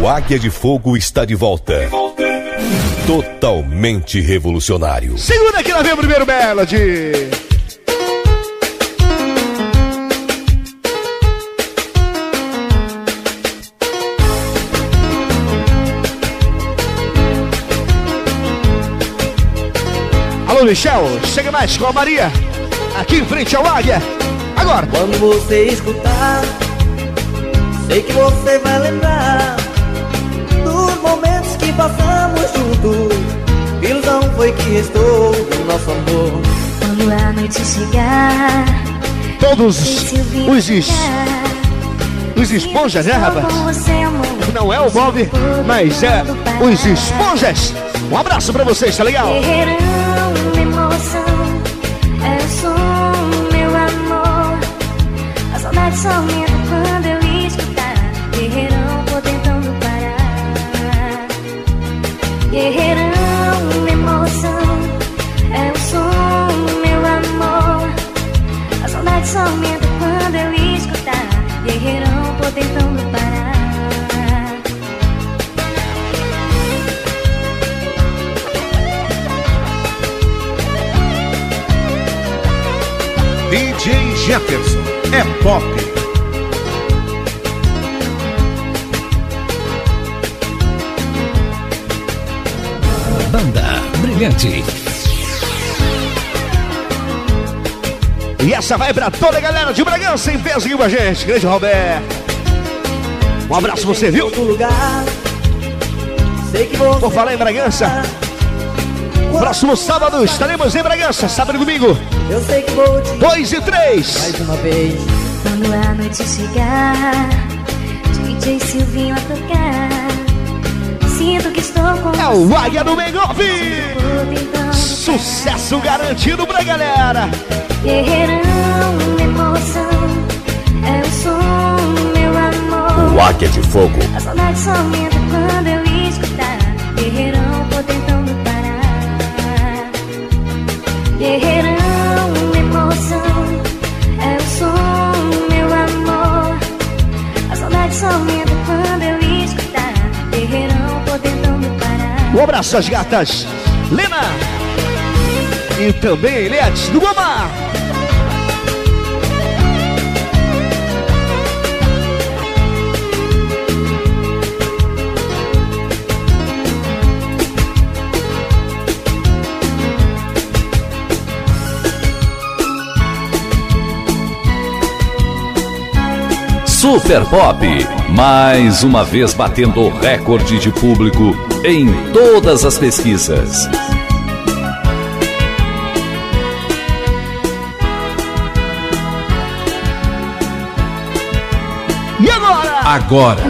O Águia de Fogo está de volta. De volta. Totalmente revolucionário. Segura que lá vem o primeiro Melody. Alô, Michel, chega mais com a Maria, aqui em frente ao Águia. Agora. Quando você escutar, sei que você vai lembrar passamos juntos. Ilusão foi que restou do nosso amor. Quando a noite chegar, todos os es... os esponjas, né, rapaz? Não é o Bob, mas é os esponjas. Um abraço pra vocês, tá legal? só aumenta quando eu escutar Jefferson é pop. Banda Brilhante. E essa vai pra toda a galera de Bragança em peso aqui com a gente. Grande Roberto. Um abraço pra você, viu? Por falar em Bragança. Próximo sábado estaremos em Bragança, sábado e domingo. Eu sei que vou te Dois e três. Mais uma vez. Quando a noite chegar, DJ Silvinho a tocar. Sinto que estou com É o Águia do Mengove! Sucesso garantido pra galera! Guerreirão, emoção, é o som, meu amor. O Águia de Fogo. A saudade só aumenta quando eu Guerreirão, emoção, é o som, meu amor. A saudade só aumenta quando eu escutar. Guerreirão, vou tentando parar. Um abraço às gatas Lena e também Eliette do Gomar. Super Pop, mais uma vez batendo o recorde de público em todas as pesquisas. E agora? Agora,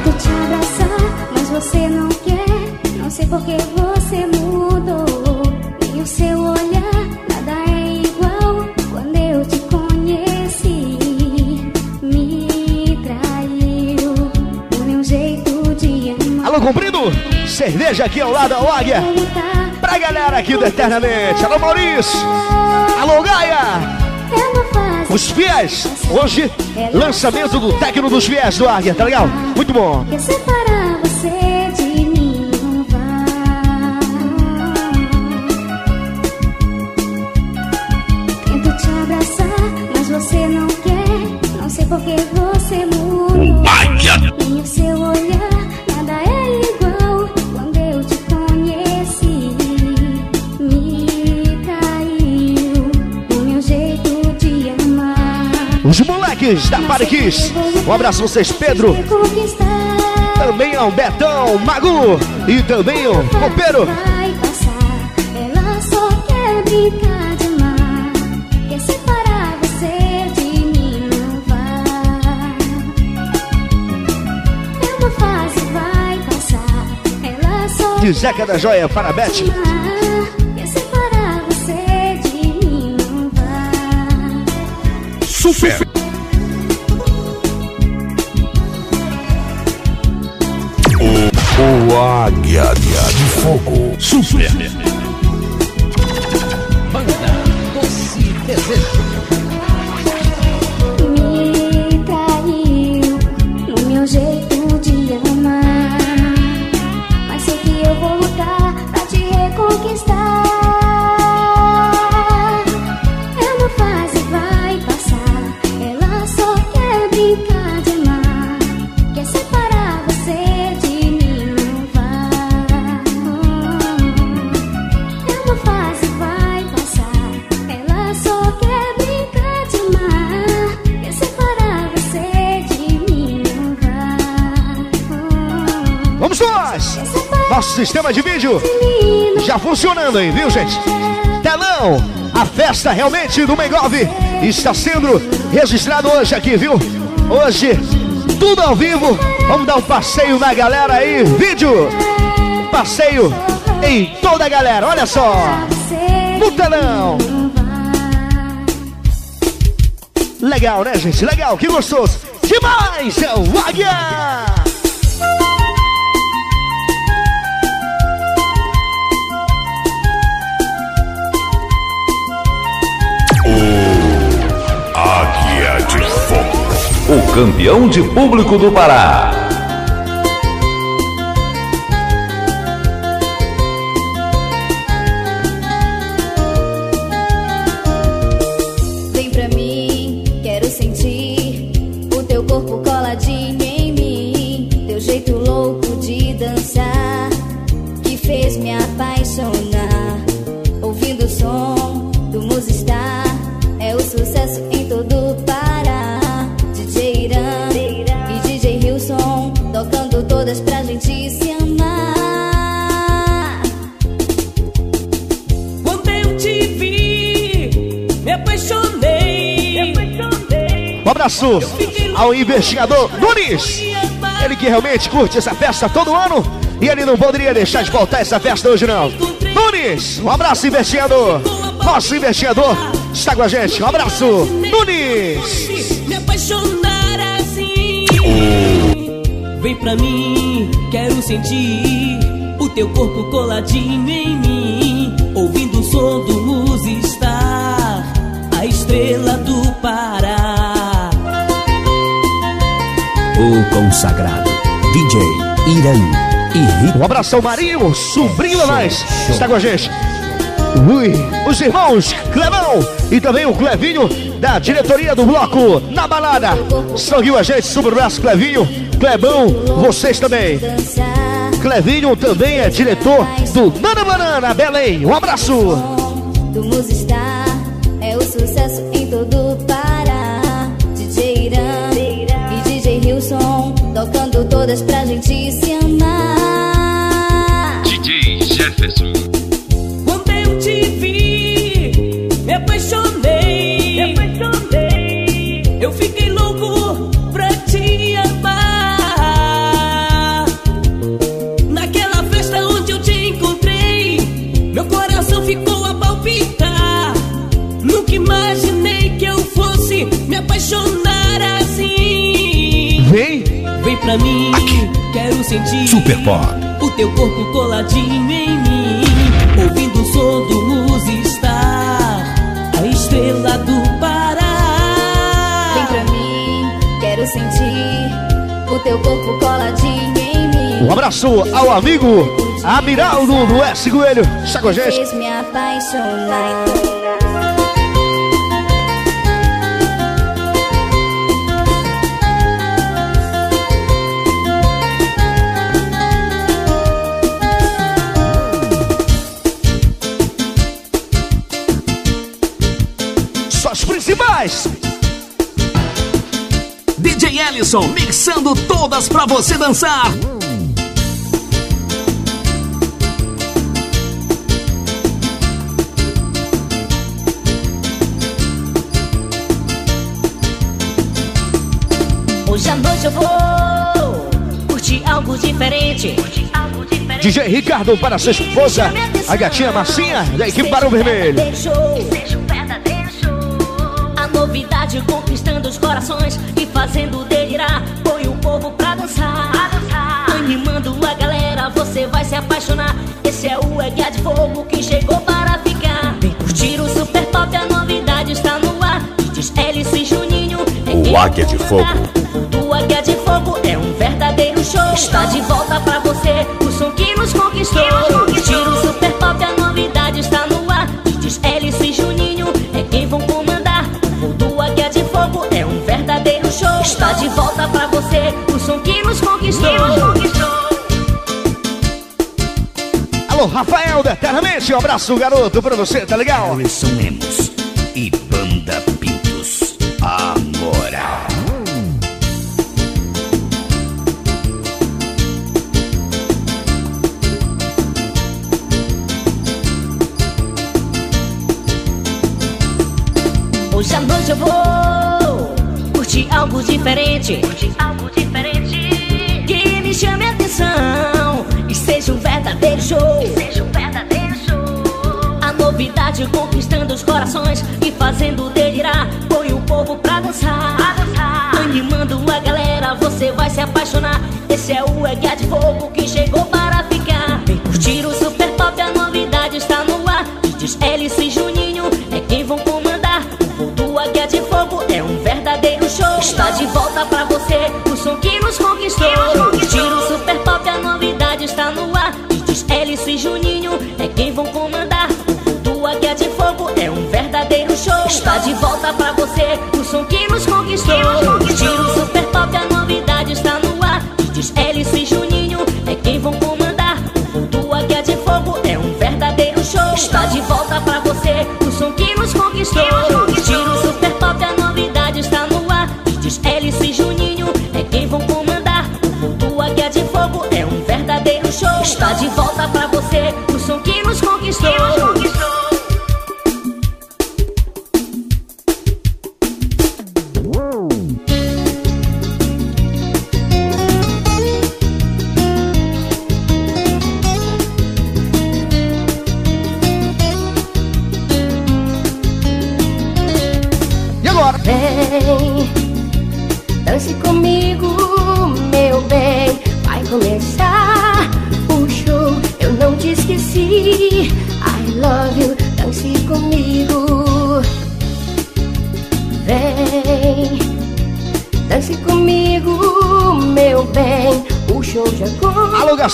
Cerveja aqui ao lado da Águia. Pra galera aqui do Eternamente. Alô, Maurício. Alô, Gaia. Os fiéis. Hoje, lançamento do técnico dos fiéis do Águia, tá legal? Muito bom. Moleques da Pariquis. Um abraço a vocês, Pedro. Também ao Betão, Magu. E também o Copeiro. De de Zeca da Joia para Beth. quer Águia de Fogo. Super. Já funcionando aí, viu, gente? Telão, a festa realmente do Mengov está sendo registrado hoje aqui, viu? Hoje, tudo ao vivo. Vamos dar um passeio na galera aí, vídeo. Passeio em toda a galera, olha só. No telão. Legal, né, gente? Legal, que gostoso. Demais, é o! Águia campeão de público do Pará. Um abraço ao investigador Nunes. Ele que realmente curte essa festa todo ano e ele não poderia deixar de voltar essa festa hoje não. Nunes, um abraço investigador. Nosso investigador está com a gente. Um abraço, Nunes. Me apaixonar assim. Vem pra mim, quero sentir o teu corpo coladinho em mim. Ouvindo o som do Musistar, a estrela do Pará. O consagrado DJ Irã e Rita. Um abraço ao Marinho, sobrinho da nós, está com a gente. Ui, os irmãos Clevão e também o Clevinho da diretoria do bloco na balada. Com a gente, super abraço Clevinho, Clebão, vocês também. Clevinho também é diretor do Nana Banana, Belém. Um abraço. Se amar. DJ Jefferson. Quando eu te vi, me apaixonei. Me apaixonei. Eu fiquei louco pra te amar. Naquela festa onde eu te encontrei, meu coração ficou a palpitar. Nunca imaginei que eu fosse me apaixonar assim. Vem, Vem pra mim, sentir Super Pop. o teu corpo coladinho em mim, ouvindo o som do Musistar, a estrela do Vem Pará. pra mim, quero sentir o teu corpo coladinho em mim. um abraço ao amigo Amiraldo do S Coelho. Está com a gente. Fez me apaixonar. Ellison mixando todas pra você dançar. Hoje à noite eu vou curtir algo diferente. DJ Ricardo para sua esposa, a gatinha Marcinha, da equipe Barão Vermelho. Seja um verdadeiro show. A novidade conquistando os corações e fazendo delirar. Põe o povo pra dançar. Animando a galera, você vai se apaixonar. Esse é o Eguia de Fogo que chegou para ficar. Vem curtir o Super Pop, a novidade está no ar. Diz Hélice e Juninho. é O Águia de. Fogo. O Águia de Fogo é um verdadeiro show. Está de volta pra você, o som que nos conquistou. Curtir o Alô, Rafael da um abraço, garoto, pra você, tá legal? Wilson Lemos e Banda Pintos, a moral. Hoje à noite eu vou curtir algo diferente. Curtir algo diferente seja um verdadeiro show. Seja um verdadeiro show. A novidade conquistando os corações e fazendo delirar. Põe o povo pra dançar. Pra dançar. Animando a galera, você vai se apaixonar. Esse é o Eguia de Fogo que chegou para ficar. Vem curtir o Super Pop, a novidade está no ar. Diz Hélice e Juninho é quem vão comandar. O voo do Águia de Fogo é um verdadeiro show. Está de volta pra você de volta pra você o som que nos conquistou. Curtir o Super Pop, a novidade está no ar. Diz Hélice e Juninho é quem vão comandar. O do Águia de Fogo é um verdadeiro show. Está de volta pra você o som que nos conquistou. Curtir o Super Pop, a novidade está no ar. Diz Hélice e Juninho é quem vão comandar. O do Águia de Fogo é um verdadeiro show. Está de volta pra você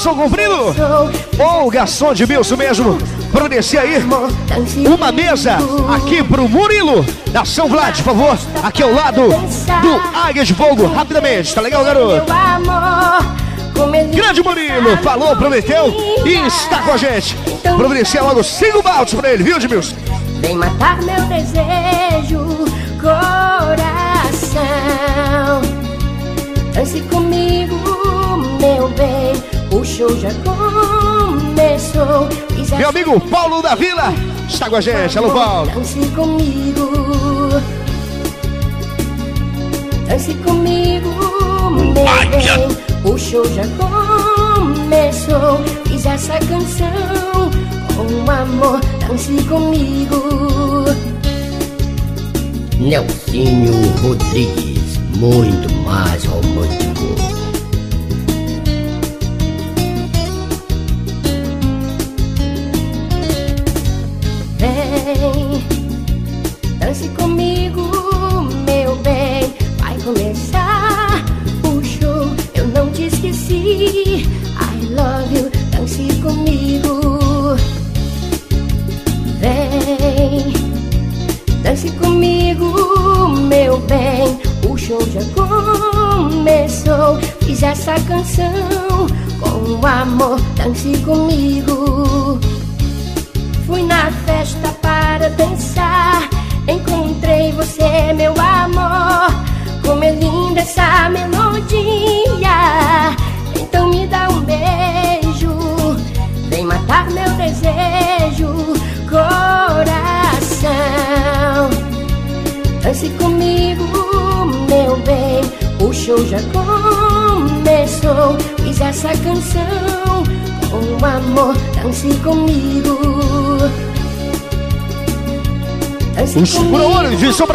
garçom comprido? Ô, garçom de Bilson mesmo. Providencia aí uma mesa aqui pro Murilo da São Vlad, por favor. Aqui ao lado do Águia de Fogo. Rapidamente, tá legal, garoto? Grande Murilo, falou, prometeu e está com a gente. Providencia logo cinco baldes pra ele, viu, Edmilson? Vem matar meu desejo, coração. Dance comigo. O show já começou. Meu amigo Paulo da Vila está com a gente. Alô, Paulo. Dance comigo. Dance comigo, meu bem. O show já começou. Fiz essa canção com amor. Dance comigo. Nelsinho Rodrigues, muito mais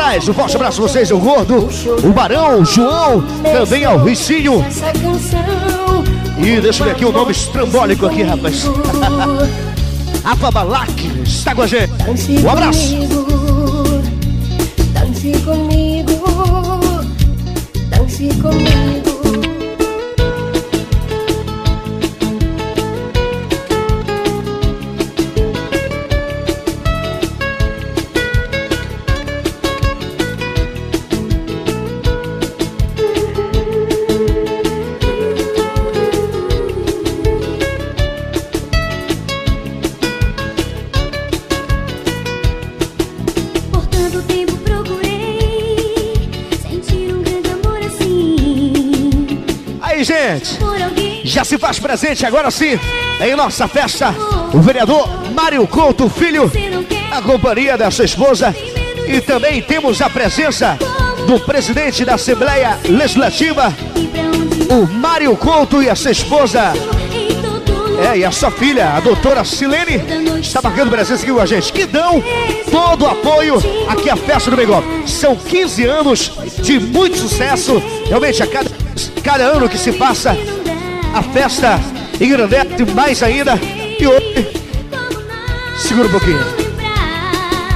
Proolhos de Sobrais, um forte abraço a vocês, o Gordo, o Barão, o João, também ao Ricinho. E deixa eu ver aqui o nome estrambólico aqui, rapaz. Rafa Balak está com a gente. Um abraço. Já se faz presente agora sim em nossa festa. O vereador Mário Couto Filho, a companhia da sua esposa. E também temos a presença do presidente da Assembleia Legislativa, o Mário Couto e a sua esposa. É, e a sua filha, a doutora Silene, está marcando presença aqui com a gente, que dão todo o apoio aqui à festa do Bengol. São 15 anos de muito sucesso. Realmente, a cada, cada ano que se passa, a festa engrandece mais ainda. E hoje, segura um pouquinho.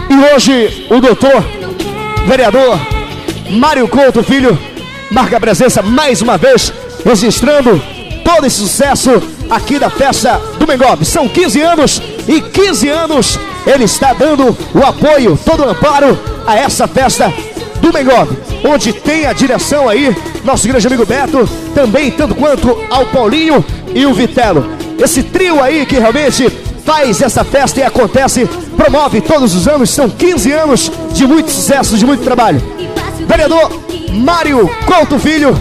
E hoje, o doutor, vereador Mário Couto, filho, marca a presença mais uma vez, registrando todo esse sucesso aqui da festa do Mengov. São 15 anos e 15 anos ele está dando o apoio, todo o amparo a essa festa do Mengov, onde tem a direção aí, nosso grande amigo Beto, também tanto quanto ao Paulinho e o Vitelo. Esse trio aí que realmente faz essa festa e acontece, promove todos os anos, são 15 anos de muito sucesso, de muito trabalho. Vereador Mário Couto Filho,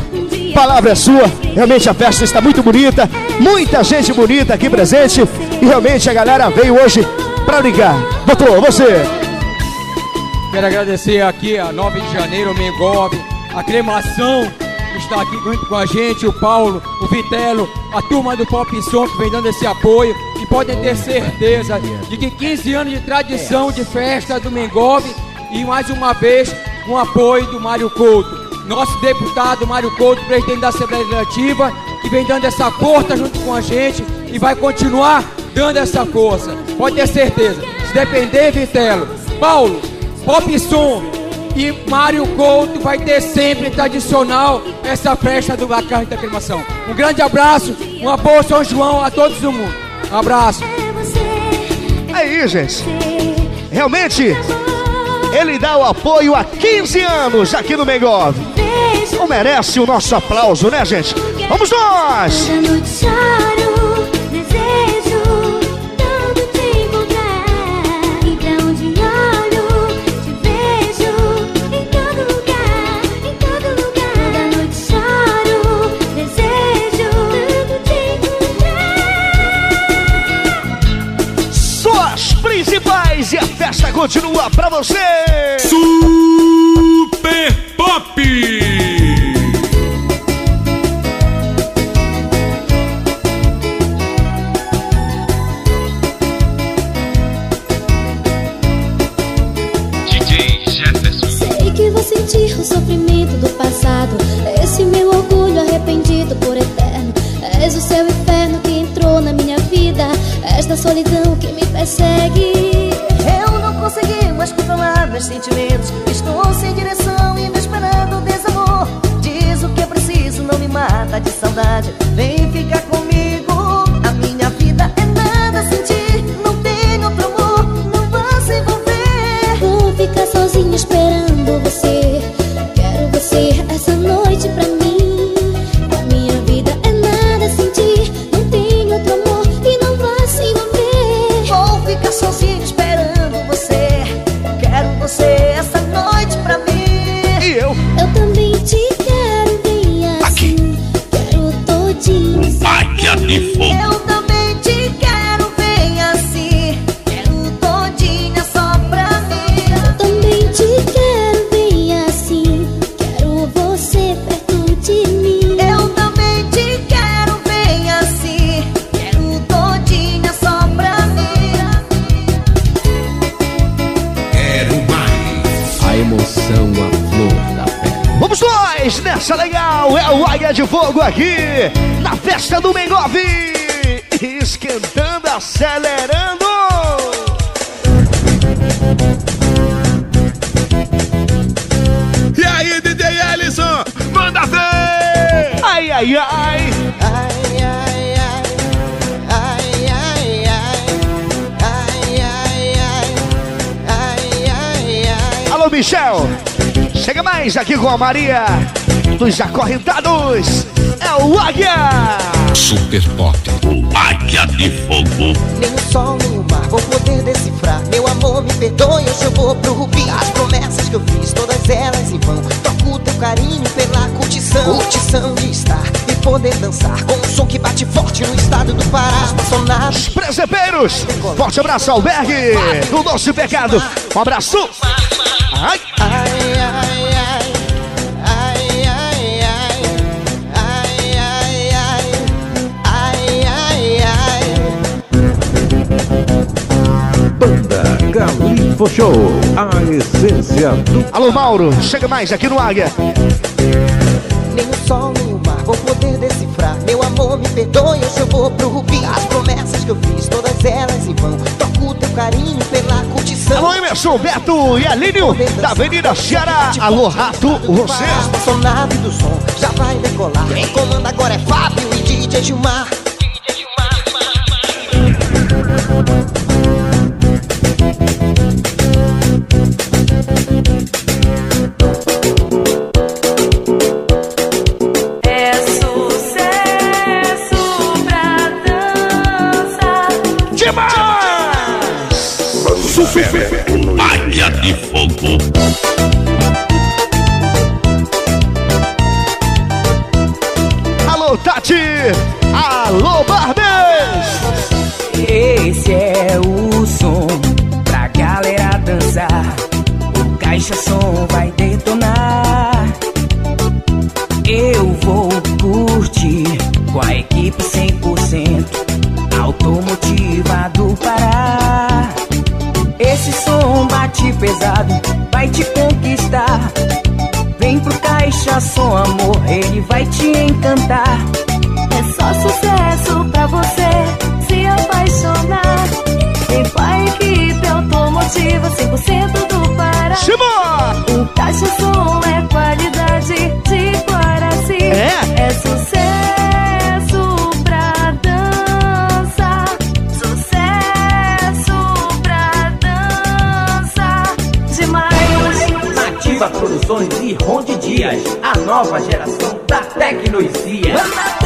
palavra é sua. Realmente a festa está muito bonita, muita gente bonita aqui presente e realmente a galera veio hoje para ligar. Doutor, você. Quero agradecer aqui a 9 de janeiro, o Mengov, a cremação que está aqui junto com a gente, o Paulo, o Vitelo, a turma do Pop Som que vem dando esse apoio. E podem ter certeza de que 15 anos de tradição de festa do Mengov e mais uma vez com apoio do Mário Couto. Nosso deputado Mário Couto, presidente da Assembleia Legislativa, que vem dando essa força junto com a gente e vai continuar dando essa força. Pode ter certeza. Se depender, Vitelo, Paulo, Pop Som e Mário Couto vai ter sempre tradicional essa festa do Bacana da Cremação. Um grande abraço, um apoio São João a todos do mundo. Um abraço. Aí, gente. Realmente, ele dá o apoio há 15 anos aqui no Mengov. Não merece o nosso aplauso, né, gente? Vamos nós! Festa continua pra você! Super Pop! Sei que vou sentir o sofrimento do passado. Esse meu orgulho arrependido por eterno. És o seu inferno que entrou na minha vida. Esta solidão que me persegue. Consegui mais controlar meus sentimentos. Estou sem direção e me esperando desamor. Diz o que é preciso, não me mata de saudade. Vem 10 aqui com a Maria dos Acorrentados. É o Águia. Super Pop, o Águia de Fogo. Nem o sol nem o mar vou poder decifrar. Meu amor, me perdoe, hoje eu vou pro Rubi. As promessas que eu fiz, todas elas em vão. Toco teu carinho pela curtição. Curtição de estar e poder dançar. Com um som que bate forte no estado do Pará. Os presepeiros, forte abraço, Albergue. O Doce Pecado. Um abraço. Ai, ai. Banda Galifo Show, a essência do. Alô, Mauro, chega mais aqui no Águia. Nem o sol nem o mar vou poder decifrar. Meu amor, me perdoe, hoje eu vou pro Rubi. As promessas que eu fiz, todas elas em vão. Troco o teu carinho pela curtição. Alô, Emerson, Beto e Alínio, da Avenida Ceará. Alô, Rato, você. Sou nave do som, já vai decolar. Quem comanda agora é Fábio e DJ Gilmar. Super vai te conquistar. Vem pro caixa som, amor, ele vai te encantar. É só sucesso pra você se apaixonar. Com a equipe automotiva 100% do Pará. O Caixa Som Produções e Ronde Dias, a nova geração da tecnologia.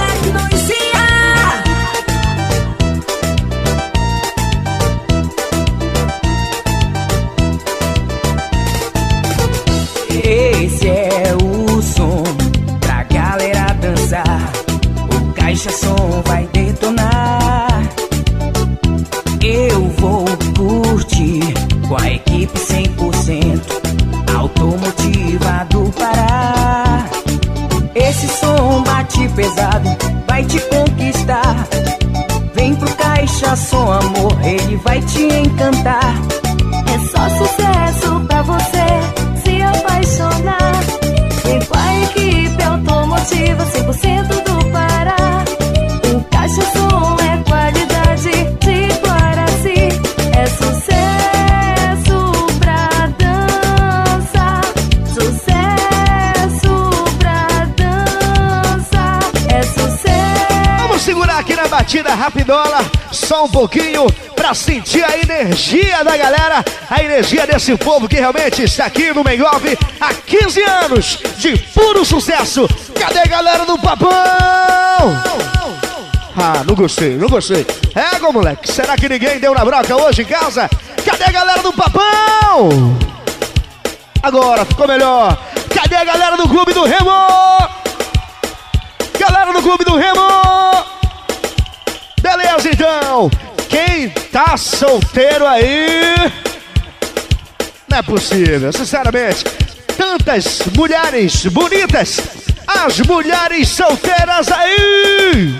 Vai te encantar. É só sucesso pra você se apaixonar. Vem equipe automotiva 100% do Pará. O Caixa Som é qualidade de Guaraci. É sucesso pra dança. Sucesso pra dança. É sucesso. Vamos segurar aqui na batida rapidola, só um pouquinho, sentir a energia da galera, a energia desse povo que realmente está aqui no Mengove há 15 anos de puro sucesso. Cadê a galera do Papão? Ah, não gostei, não gostei. É, moleque, será que ninguém deu na broca hoje em casa? Cadê a galera do Papão? Agora ficou melhor. Cadê a galera do Clube do Remo? Galera do Clube do Remo! Beleza, então. Quem tá solteiro aí? Não é possível, sinceramente. Tantas mulheres bonitas. As mulheres solteiras aí.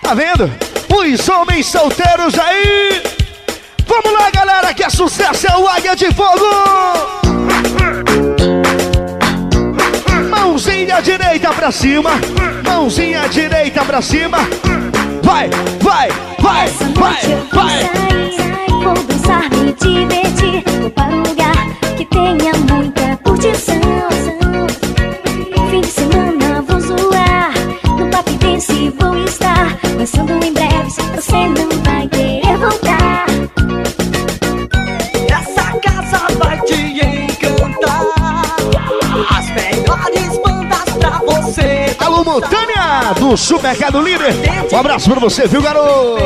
Tá vendo? Os homens solteiros aí. Vamos lá, galera, que é sucesso é o Águia de Fogo. Mãozinha direita pra cima. Mãozinha direita pra cima. Vai, vai, vai, vai, vai. Vou dançar, me divertir. Vou para um lugar que tenha muita curtição. Fim de semana vou zoar. No Papi Dance vou estar. Dançando em breve, você não vai querer voltar. Essa casa vai te encantar. As melhores bandas pra você. Alô, Montânia do Supermercado Líder. Um abraço pra você, viu, garoto?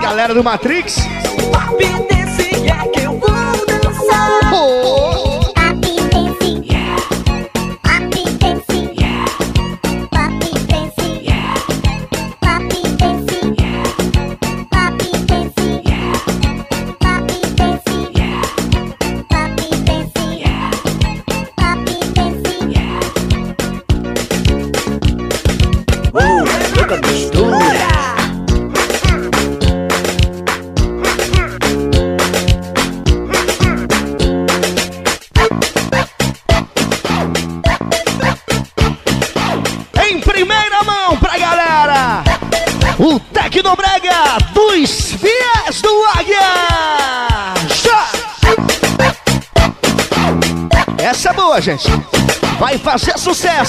Galera do Matrix.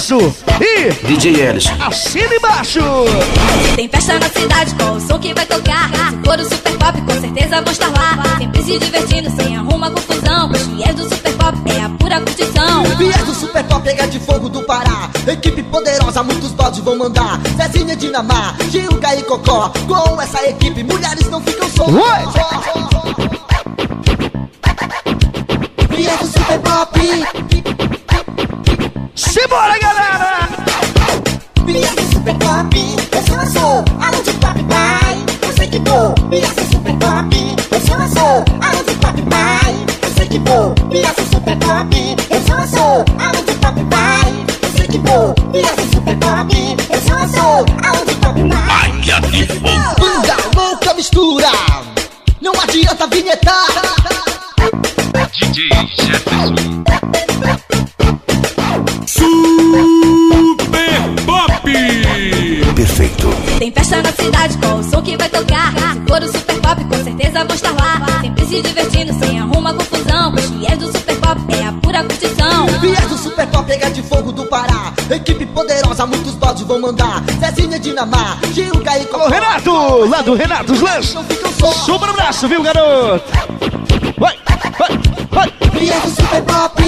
Sucesso. E DJ Ellis. assina embaixo. Tem festa na cidade, qual o som que vai tocar? Se for o super pop, com certeza vou estar lá. Sempre se divertindo, sem arruma confusão. Os fiéis do super pop é a pura curtição. Viés do Super Pop pega de fogo do Pará Equipe poderosa, muitos bodes vão mandar Zezinha Dinamar, Gilga e Cocó Com essa equipe, mulheres não ficam só Perfeito. Tem festa na cidade, qual o som que vai tocar? Se for o super pop, com certeza vou estar lá. Sempre se divertindo, sem arruma confusão. Os fiéis do super pop é a pura curtição. Viés do Super Pop pega de fogo do Pará Equipe poderosa, muitos bodes vão mandar Zezinha Dinamar, Cocó Alô, Renato! Lá do Renato Lanches. Super abraço, viu, garoto? Vai, vai, vai. Viés do Super Pop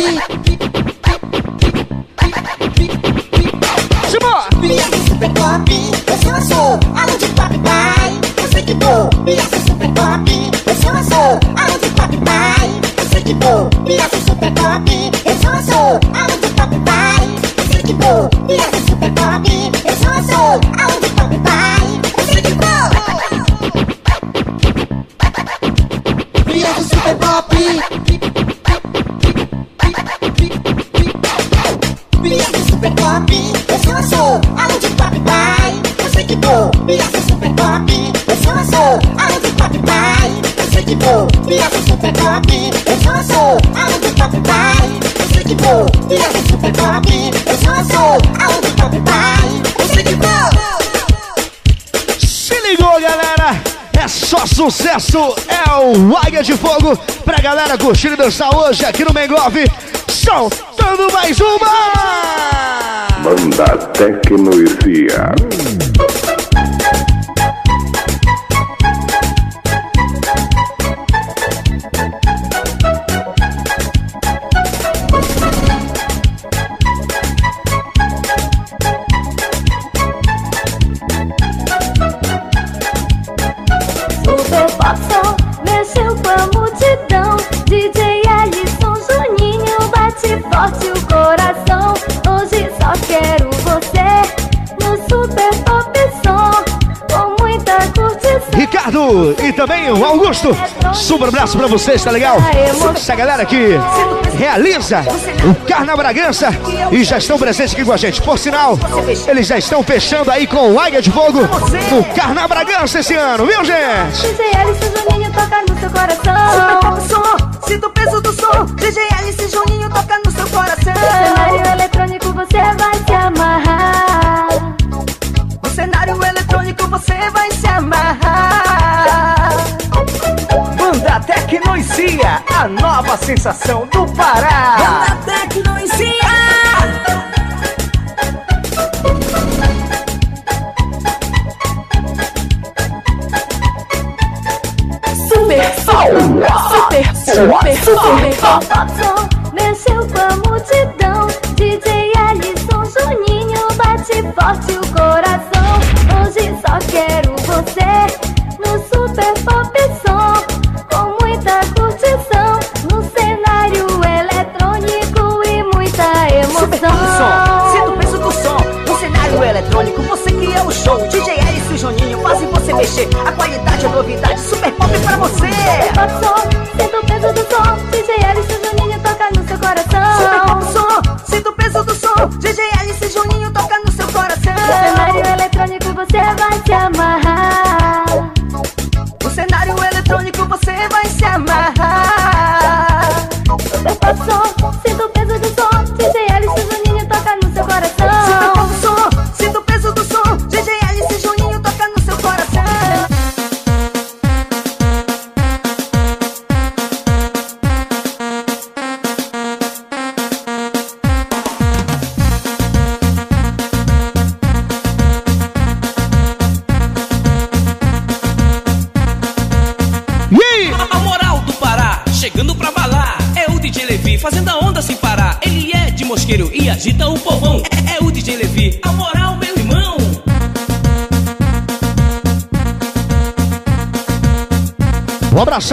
Simbora! Viés do Super Pop Eu sou a sou, além de pop pai Eu sei que vou, Viés do Super Pop Eu sou a sou, além de pop pai Eu sei que vou, Viés do Super Pop Eu sou a sou, além de pop pai Eu sei que vou, Viés do Super Pop Eu sou a sou, além de pop pai Eu sei que vou, Viés do Super Pop Eu sou a sou, além de pop pai Eu sei que vou, do Super Pop Eu sou a sou, além de pop pai Eu sei que vou Se ligou, galera? É só sucesso! É o Águia de Fogo pra galera curtir e dançar hoje aqui no Mengove. Soltando mais uma! Banda Tecnoisia. Super Ricardo e também o Augusto. Super abraço pra vocês, tá legal? Essa galera que realiza o Carna Bragança e já estão presentes aqui com a gente. Por sinal, eles já estão fechando aí com o Águia de Fogo no Carna Bragança esse ano, viu, gente? DJ Alisson Juninho toca no seu coração. Super Pop Som, sinta o peso do som. DJ Alice Juninho toca no seu coração. No cenário eletrônico você vai se amarrar. No cenário eletrônico você vai se Tecnoisia, a nova sensação do Pará. Banda Tecnoisia. Super Som, Super Super Super Som mexeu com a multidão. DJ Alisson Juninho bate forte show. DJ Alice e Juninho fazem você mexer. A qualidade, a novidade, Super Pop pra você. Super Pop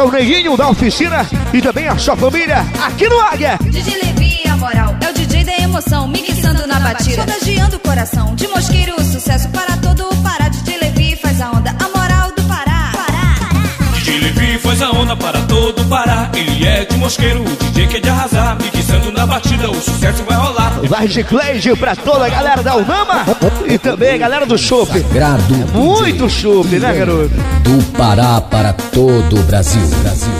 Abração, Neguinho da oficina e também a sua família aqui no Águia. DJ Levi, a moral, é o DJ da emoção, mixando na batida, contagiando o coração. De mosqueiro, sucesso para para todo o Pará. Ele é de mosqueiro, o DJ que é de arrasar. Mixando na batida, o sucesso vai rolar. Vai de Cleide pra toda a galera da Unama e também a galera do Chopp. Sagrado Muito Chopp, né, garoto? do Pará para todo o Brasil. Brasil,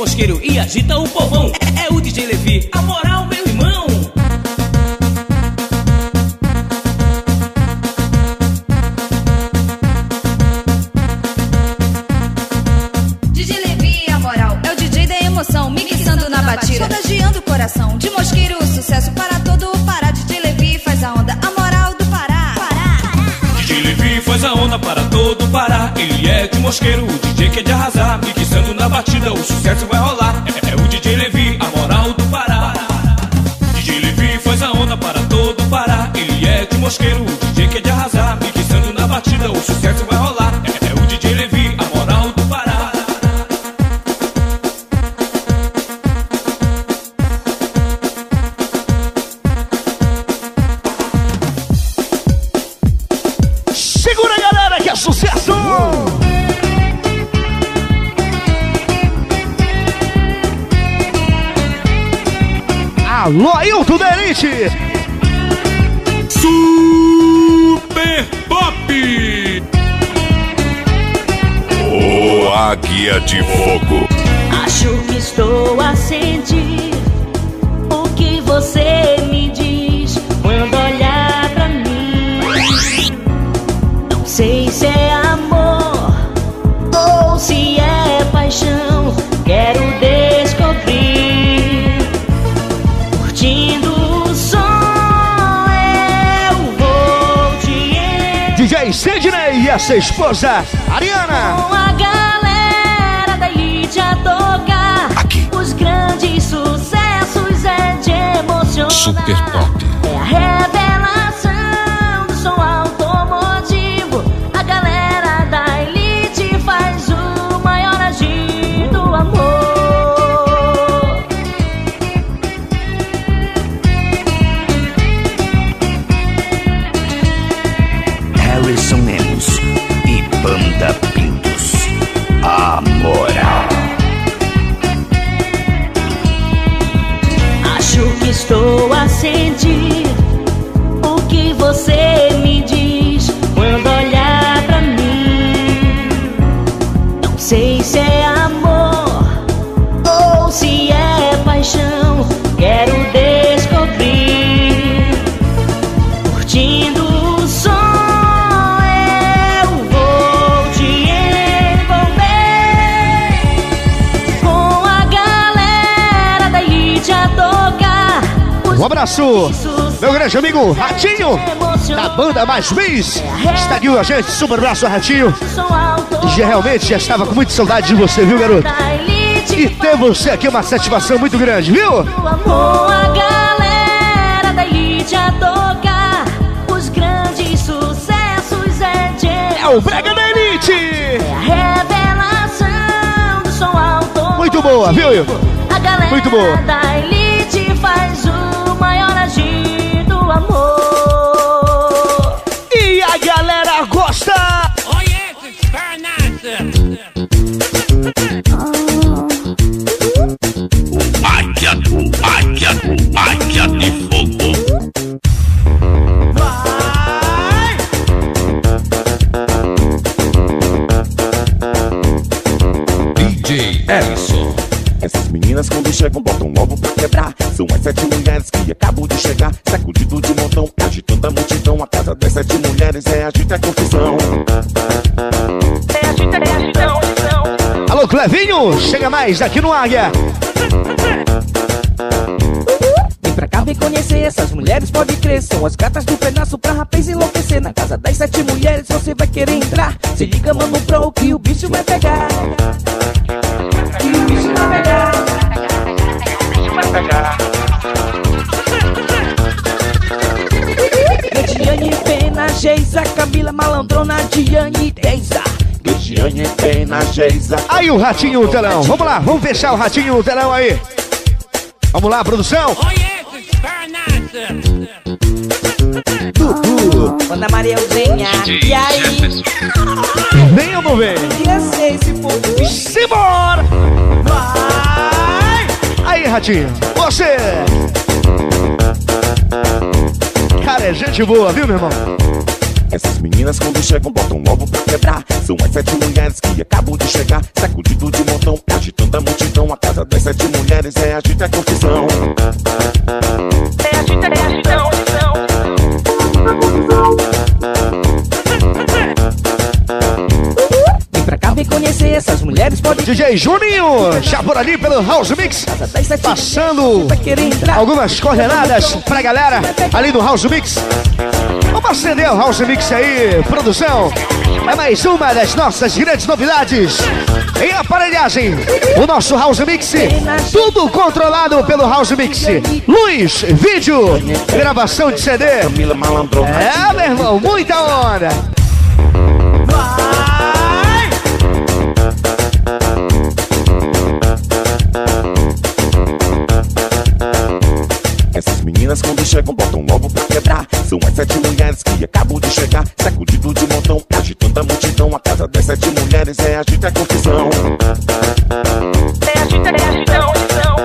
mosqueiro e agita o povão. É, é o DJ Levi, a moral, meu irmão. DJ Levi, a moral, é o DJ da emoção, mixando na batida, contagiando o coração. De mosqueiro, sucesso para todo o Pará. DJ Levi faz a onda, a moral do Pará. DJ Levi faz a onda para todo o Pará. Ele é de mosqueiro, o sucesso vai rolar. É, é o DJ Levi, a moral do Pará. DJ Levi faz a onda para todo o Pará. Ele é de mosqueiro, o DJ que é de arrasar. Mixando na batida, o sucesso vai de Fogo. Acho que estou a sentir o que você me diz quando olhar pra mim. Não sei se é amor ou se é paixão. Quero descobrir. Curtindo o som, eu vou te DJ Sidney e a sua esposa, Ariana! suggested abraço, meu grande amigo Ratinho, da banda Mais Bis. Está aqui com a gente, super abraço, Ratinho. Já realmente já estava com muita saudade de você, viu, garoto? E ter você aqui é uma satisfação muito grande, viu? É É o Brega da Elite! Muito boa, viu, galera Muito boa. Do amor. E a galera gosta! Oh yes, it's very nice. Águia, águia, águia de fogo. DJ Ellison. Essas meninas quando chegam botam logo pra quebrar. São as sete mulheres que acabam de chegar. Sacudido de montão, agitando a multidão. A casa das sete mulheres é agita a confusão. É agita, é agitão, agitão. Alô, Clevinho, chega mais aqui no Águia. cá vem conhecer essas mulheres, pode crer. São as gatas do pedaço pra rapaz enlouquecer. Na casa das sete mulheres você vai querer entrar. Se liga, mano, pro que o bicho vai pegar. Geisa, Camila, Malandrona, Diane, Deisa. Diane, Pena, Geisa. Aí o ratinho no telão. Vamos lá, vamos fechar o ratinho no telão aí. Vamos lá, produção. Dudu, Ana Marielzinha. E aí? Vem ou não vem? Queria ser esse povo. Simbora! Vai! Aí, ratinho, você! Cara, é gente boa, viu, meu irmão? Essas meninas quando chegam botam logo pra quebrar. São as sete mulheres que acabam de chegar. Sacudido de montão, agitando a multidão. A casa das sete mulheres é agita a confusão É agita, é agitão, agitão. Vem pra cá, vem conhecer essas mulheres, pode DJ Juninho, já por ali pelo House Mix, passando algumas coordenadas pra galera ali no House Mix. Vamos acender o House Mix aí, produção. É mais uma das nossas grandes novidades em aparelhagem. O nosso House Mix, tudo controlado pelo House Mix. Luz, vídeo, gravação de CD. É, meu irmão, muita onda. Sete mulheres que acabam de chegar Sacudido de montão, agitando a multidão A casa das sete mulheres é agita a confusão É agita, é agitão, agitão.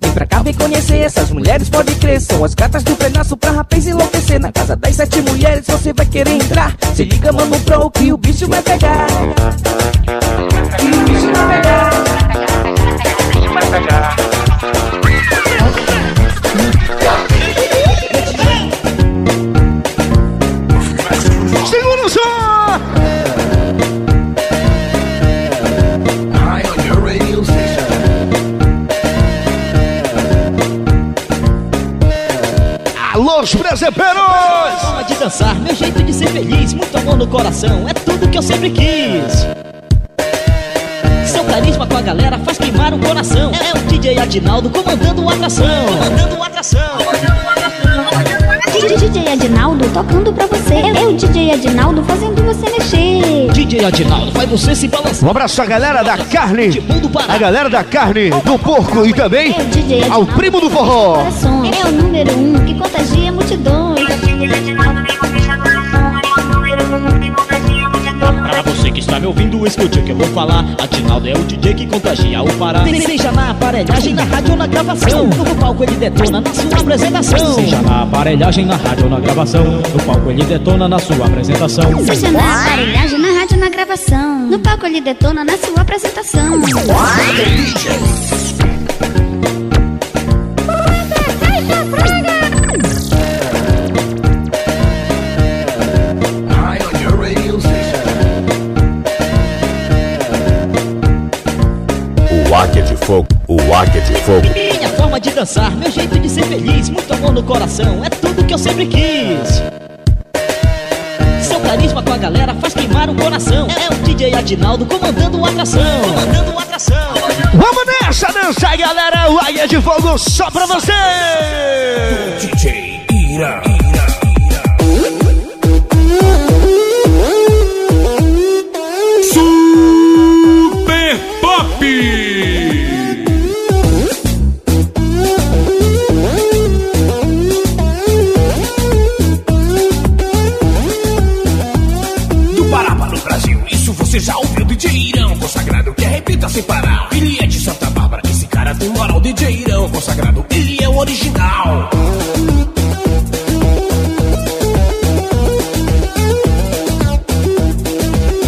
Vem pra cá, vem conhecer essas mulheres, pode crer. São as gatas do pedaço pra rapaz enlouquecer. Na casa das sete mulheres você vai querer entrar. Se liga, mano, pro que o bicho vai pegar. Ser feliz, muito amor no coração, é tudo que eu sempre quis. Seu carisma com a galera faz queimar o coração. É o DJ Adinaldo comandando a atração. Comandando a atração. DJ Adinaldo tocando pra você. É o DJ Adinaldo fazendo você mexer. DJ Adinaldo faz você se balançar. Um abraço à galera da carne, a galera da carne, do porco e também ao primo do forró. É o número um que contagia multidões. Para está me ouvindo, escute o que eu vou falar. Adinaldo é o DJ que contagia o Pará. Seja na aparelhagem, na rádio ou na gravação. No palco ele detona na sua apresentação. Seja na aparelhagem, na rádio ou na gravação. No palco ele detona na sua apresentação. Seja na aparelhagem, na rádio, na gravação. No palco ele detona na sua apresentação. Fogo, o águia de fogo Minha forma de dançar, meu jeito de ser feliz, muito amor no coração, é tudo que eu sempre quis. Seu carisma com a galera faz queimar o coração. É o DJ Adinaldo comandando a atração. Comandando a atração. Vamos nessa dança, galera! O Águia de Fogo só pra você! DJ Ira. Você já ouviu DJ Irão Consagrado que arrebenta sem parar Ele é de Santa Bárbara, esse cara tem moral DJ Irão Consagrado, ele é o original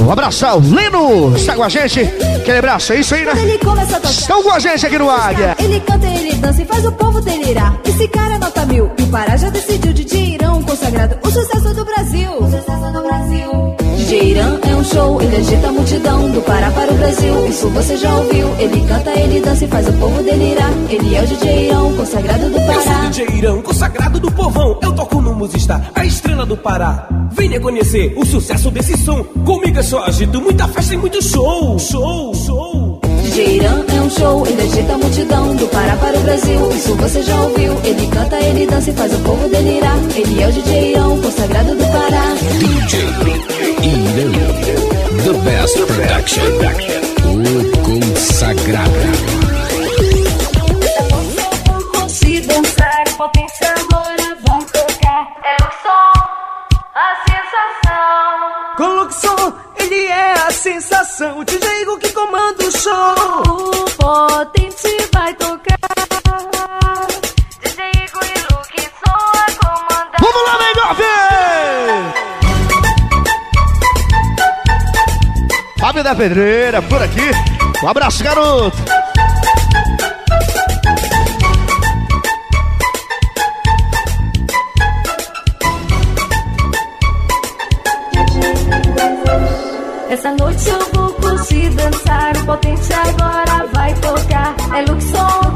Um abraço ao Leno, está com a gente. Aquele abraço, é isso aí, né? Ele começa a tocar. Estão com a gente aqui no Águia. Ele canta, ele dança e faz o povo delirar. Esse cara é nota mil. E o Pará já decidiu de Irão consagrado. O sucesso do Brasil. O sucesso do Brasil. DJ Irã é um show, ele agita a multidão do Pará para o Brasil. Isso você já ouviu? Ele canta, ele dança e faz o povo delirar. Ele é o DJ Irão, consagrado do Pará. Eu sou o DJ Irão, consagrado do povão. Eu toco no Musista, a estrela do Pará. Venha conhecer o sucesso desse som. Comigo é só agito, muita festa e muito show. Show, DJ Irã é um show, ele agita a multidão do Pará para o Brasil. Isso você já ouviu? Ele canta, ele dança e faz o povo delirar. Ele é o DJ Irão, consagrado do Pará. DJ Irã, The Best Production, o consagrado. Se dançar, o som. O potente vai tocar. DJ Igor e Luxon a comandar. Vamos lá, Mengove! Fábio da Pedreira, por aqui. Um abraço, garoto. Essa noite eu vou curtir dançar. O potente agora vai tocar. É Luxon,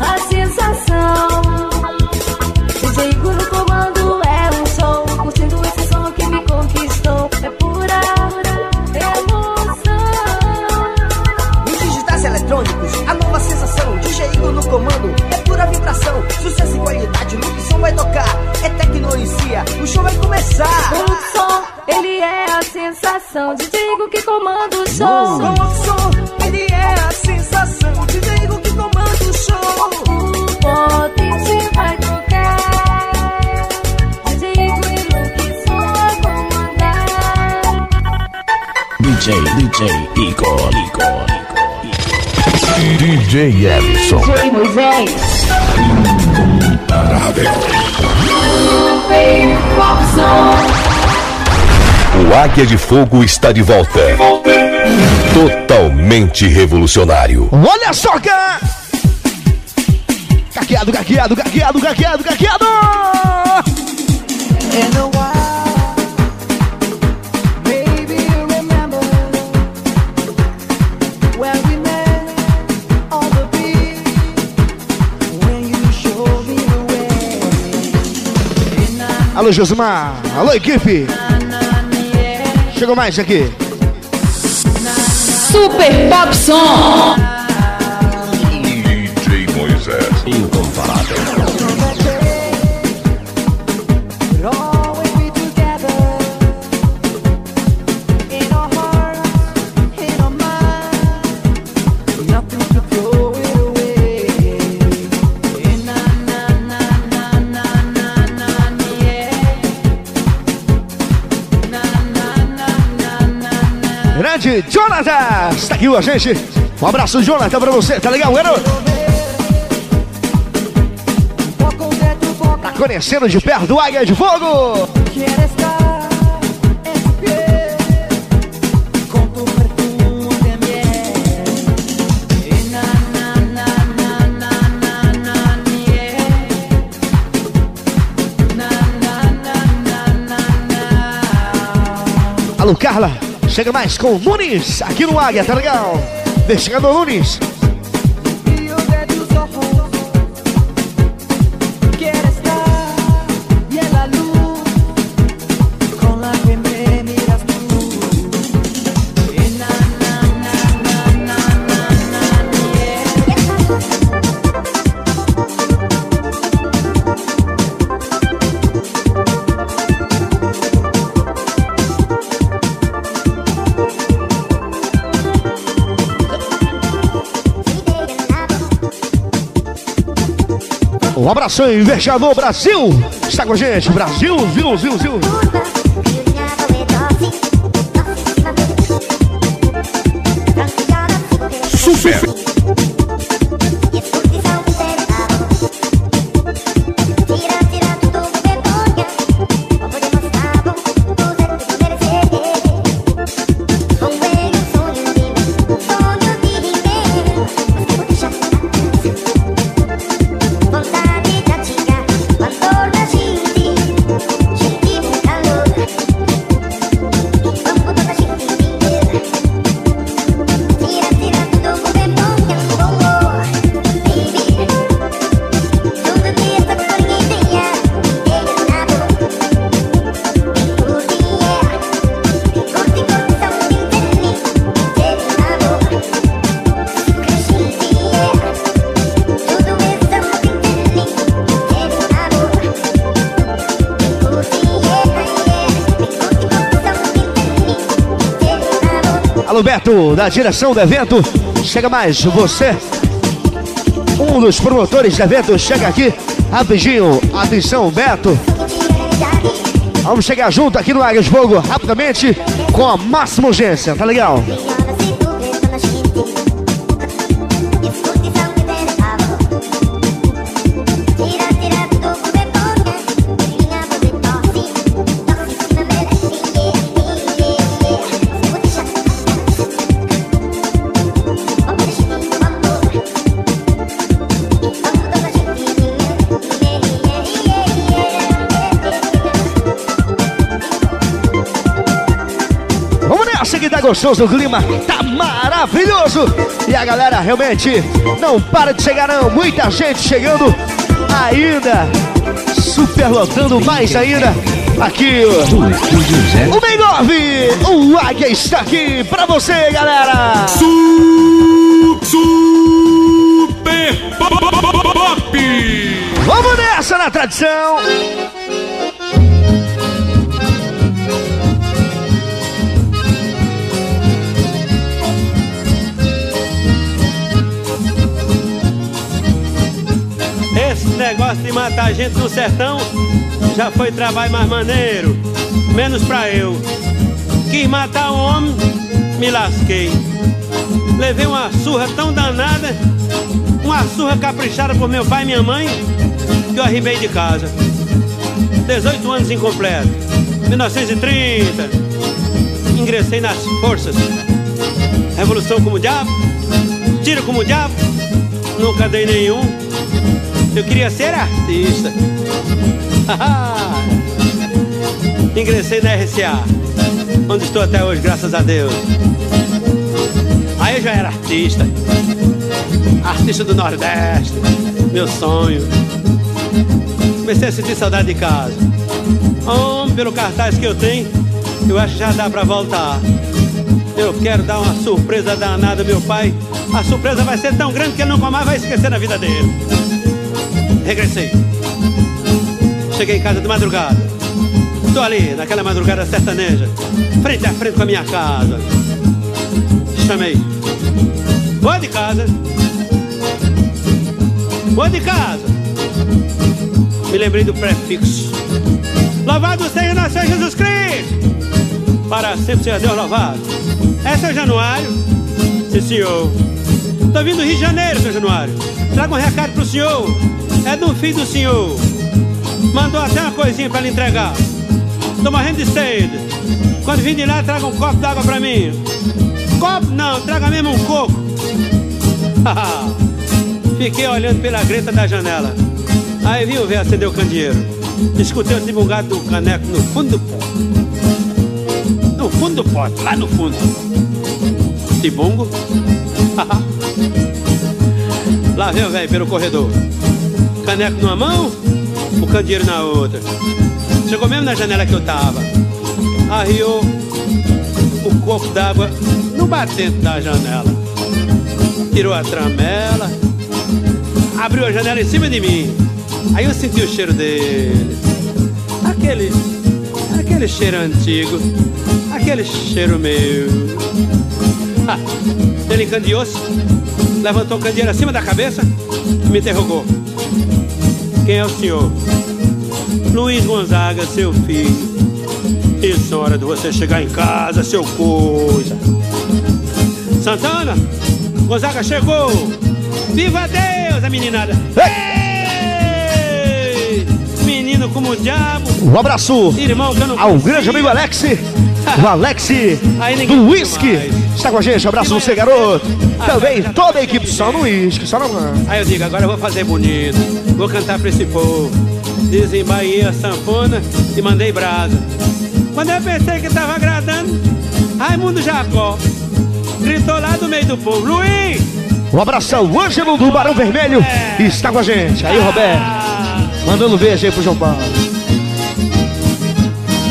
a sensação. DJ Igor que comanda o show. Ele é a sensação. DJ Igor que comanda o show. O potente vai tocar. DJ Igor e Luxon a comandar. DJ, DJ Igor, Igor, DJ Ellison. DJ Moisés. O Águia de Fogo está de volta. Totalmente revolucionário. Olha só, cara! You showed me the way. Alô, Josimar. Alô, equipe. Chegou mais aqui. Super Pop Som. Está aqui com a gente. Um abraço, Jonathan, pra você. Tá legal, garoto? Tá conhecendo de perto o Águia de Fogo. Alô, Carla. Chega mais com o Nunes aqui no Águia, tá legal? Investigador Nunes. Um abração, Investigador Brasil. Está com a gente. Brasil, viu, viu, viu. Direção do evento. Chega mais, você, um dos promotores do evento, chega aqui rapidinho. Atenção, Beto. Vamos chegar junto aqui no Águias Fogo rapidamente com a máxima urgência, tá legal? Gostoso, o clima tá maravilhoso. E a galera realmente não para de chegar não, muita gente chegando ainda, superlotando mais ainda. Aqui o, Bem o Águia está aqui pra você, galera. Super Pop! Vamos nessa na tradição. Negócio de matar gente no sertão já foi trabalho mais maneiro, menos pra eu. Quis matar um homem, me lasquei. Levei uma surra tão danada, uma surra caprichada por meu pai e minha mãe, que eu arribei de casa. 18 anos incompleto, 1930. Ingressei nas forças. Revolução como diabo, tiro como diabo, nunca dei nenhum. Eu queria ser artista. Ingressei na RCA, onde estou até hoje, graças a Deus. Aí eu já era artista. Artista do Nordeste, meu sonho. Comecei a sentir saudade de casa. Homem, pelo cartaz que eu tenho, eu acho que já dá pra voltar. Eu quero dar uma surpresa danada meu pai. A surpresa vai ser tão grande que ele nunca mais vai esquecer na vida dele. Regressei. Cheguei em casa de madrugada. Estou ali, naquela madrugada sertaneja, frente a frente com a minha casa. Chamei. Vou de casa. Vou de casa. Me lembrei do prefixo. Louvado seja nosso Senhor Jesus Cristo. Para sempre seja Deus louvado. É seu Januário? Sim, senhor. Tô vindo do Rio de Janeiro, seu Januário. Traga um recado pro senhor. É do filho do senhor. Mandou até uma coisinha pra lhe entregar. Tô morrendo de sede. Quando vim de lá, traga um copo d'água pra mim. Copo não, traga mesmo um coco. Fiquei olhando pela greta da janela. Aí vi o velho acender o candeeiro. Escutei o tibungado do caneco no fundo do pote. No fundo do pote, lá no fundo. Tibungo? lá vem o velho pelo corredor. Caneco numa mão, o candeeiro na outra. Chegou mesmo na janela que eu tava. Arriou o copo d'água no batente da janela. Tirou a tramela, abriu a janela em cima de mim. Aí eu senti o cheiro dele. Aquele. aquele cheiro antigo. Aquele cheiro meu. Ah, ele encandeou-se, levantou o candeeiro acima da cabeça e me interrogou. Quem é o senhor? Luiz Gonzaga, seu filho. Isso é hora de você chegar em casa, seu coisa. Santana, Gonzaga chegou. Viva Deus, a meninada. Ei! Menino como o diabo. Um abraço Irmão ao grande amigo Alex. O Alex do Whisky. Está com a gente. Abraço você, garoto. Também toda a equipe só no Whisky, só na Aí eu digo, agora eu vou fazer bonito. Vou cantar pra esse povo. Desembaí a sanfona e mandei brasa. Quando eu pensei que tava agradando, Raimundo Jacó gritou lá do meio do povo: Luiz! Um abraço ao Ângelo do Barão Vermelho. Está com a gente. Aí, Roberto. Mandando um beijo aí pro João Paulo.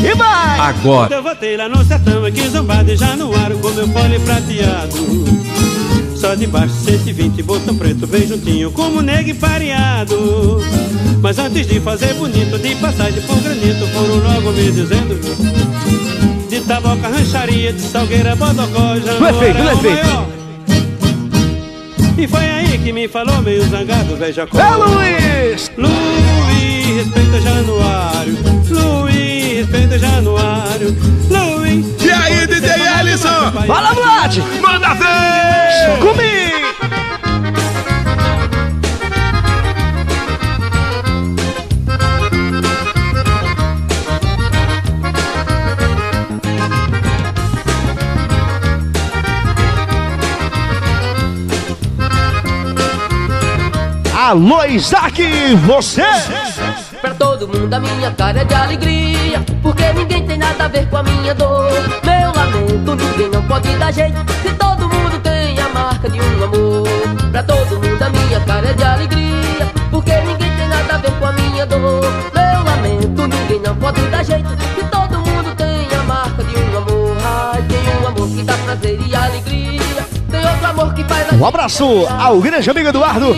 E vai! Agora. Eu voltei lá no sertão, aqui zombado e já no aro com meu fole prateado. Só de baixo 120, botão preto bem juntinho, como negue pareado. Mas antes de fazer bonito, de passagem por granito, foram logo me dizendo: De Moca, rancharia de Salgueira, Bodocó, já No efeito, no efeito. E foi aí que me falou meio zangado, veja como É Luiz! Luiz, respeita Januário Respeita Januário Luiz E aí, DJ Ellison? Fala, Vlad! Manda ver! Comigo! Alô, Isaac, você! Todo mundo a minha cara é de alegria. Porque ninguém tem nada a ver com a minha dor. Meu lamento, ninguém não pode dar jeito Se todo mundo tem a marca de um amor. Pra todo mundo a minha cara é de alegria. Porque ninguém tem nada a ver com a minha dor Um abraço ao grande amigo Eduardo,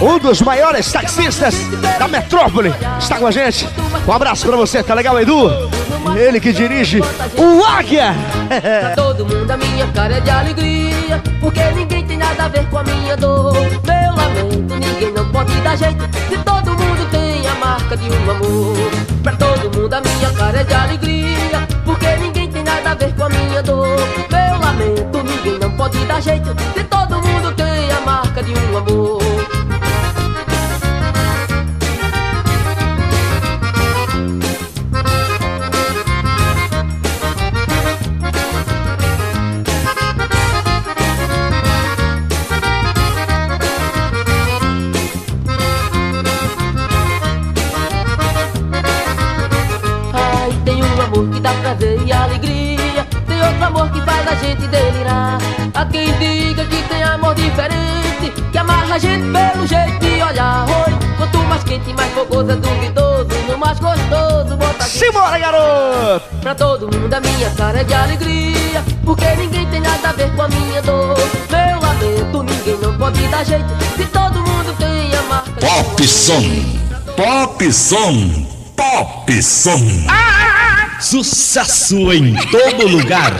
um dos maiores taxistas da metrópole, está com a gente. Um abraço pra você, tá legal, Edu? Ele que dirige o Águia. Pra todo mundo a minha cara é de alegria Porque ninguém tem nada a ver com a minha dor Meu lamento, ninguém não pode dar jeito Se todo mundo tem a marca de um amor Pra todo mundo a minha cara é de alegria Porque ninguém tem nada a ver com a minha dor Meu ninguém não pode dar jeito Se todo mundo tem a marca de um amor gente delirar Há quem diga que tem amor diferente Que amarra a gente pelo jeito de olhar Oi, quanto mais quente, mais fogoso é duvidoso No mais gostoso, bota a gente Simbora, garoto! Pra todo mundo a minha cara é de alegria Porque ninguém tem nada a ver com a minha dor Meu lamento, ninguém não pode dar jeito Se todo mundo tem a marca Pop Som. Pop Som. Pop Som. Sucesso em todo lugar.